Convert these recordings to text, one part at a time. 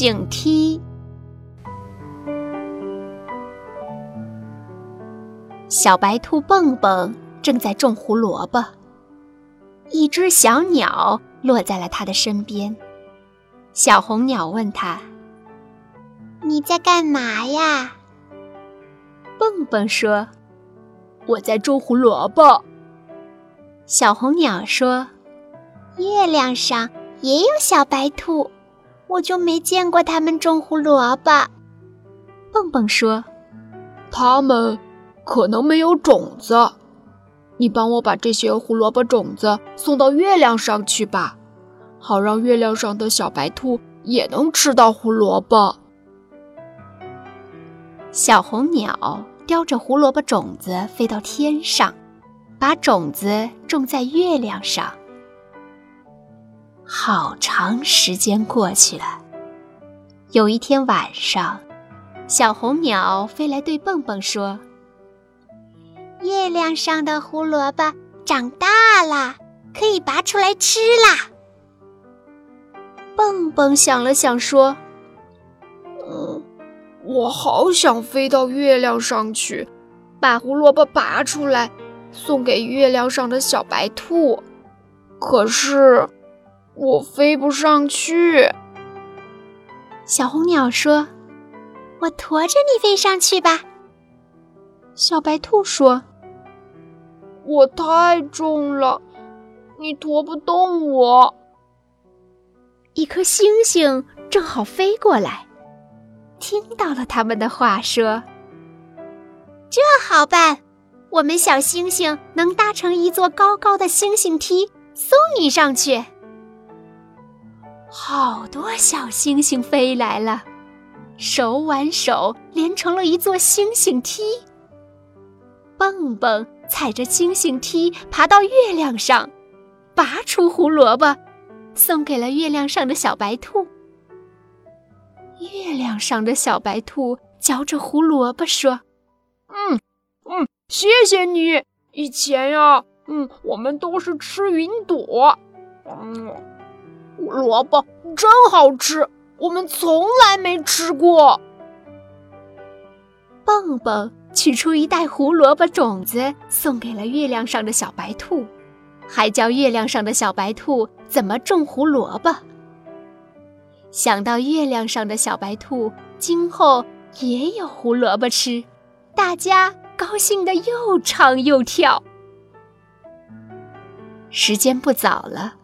星梯。小白兔蹦蹦正在种胡萝卜，一只小鸟落在了它的身边。小红鸟问他：“你在干嘛呀？”蹦蹦说：“我在种胡萝卜。”小红鸟说：“月亮上也有小白兔，我就没见过他们种胡萝卜。”蹦蹦说：“他们。”可能没有种子，你帮我把这些胡萝卜种子送到月亮上去吧，好让月亮上的小白兔也能吃到胡萝卜。小红鸟叼着胡萝卜种子飞到天上，把种子种在月亮上。好长时间过去了，有一天晚上，小红鸟飞来对蹦蹦说。月亮上的胡萝卜长大了，可以拔出来吃啦。蹦蹦想了想说：“嗯，我好想飞到月亮上去，把胡萝卜拔出来，送给月亮上的小白兔。可是我飞不上去。”小红鸟说：“我驮着你飞上去吧。”小白兔说。我太重了，你驮不动我。一颗星星正好飞过来，听到了他们的话，说：“这好办，我们小星星能搭成一座高高的星星梯，送你上去。”好多小星星飞来了，手挽手连成了一座星星梯。蹦蹦。踩着星星梯爬到月亮上，拔出胡萝卜，送给了月亮上的小白兔。月亮上的小白兔嚼着胡萝卜说：“嗯嗯，谢谢你。以前呀，嗯，我们都是吃云朵。嗯，胡萝卜真好吃，我们从来没吃过。”蹦蹦。取出一袋胡萝卜种子，送给了月亮上的小白兔，还教月亮上的小白兔怎么种胡萝卜。想到月亮上的小白兔今后也有胡萝卜吃，大家高兴的又唱又跳。时间不早了，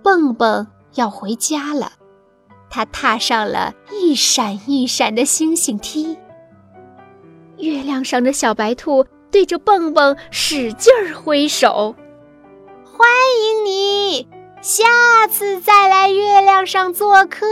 蹦蹦要回家了，他踏上了一闪一闪的星星梯。月亮上的小白兔对着蹦蹦使劲儿挥手，欢迎你，下次再来月亮上做客。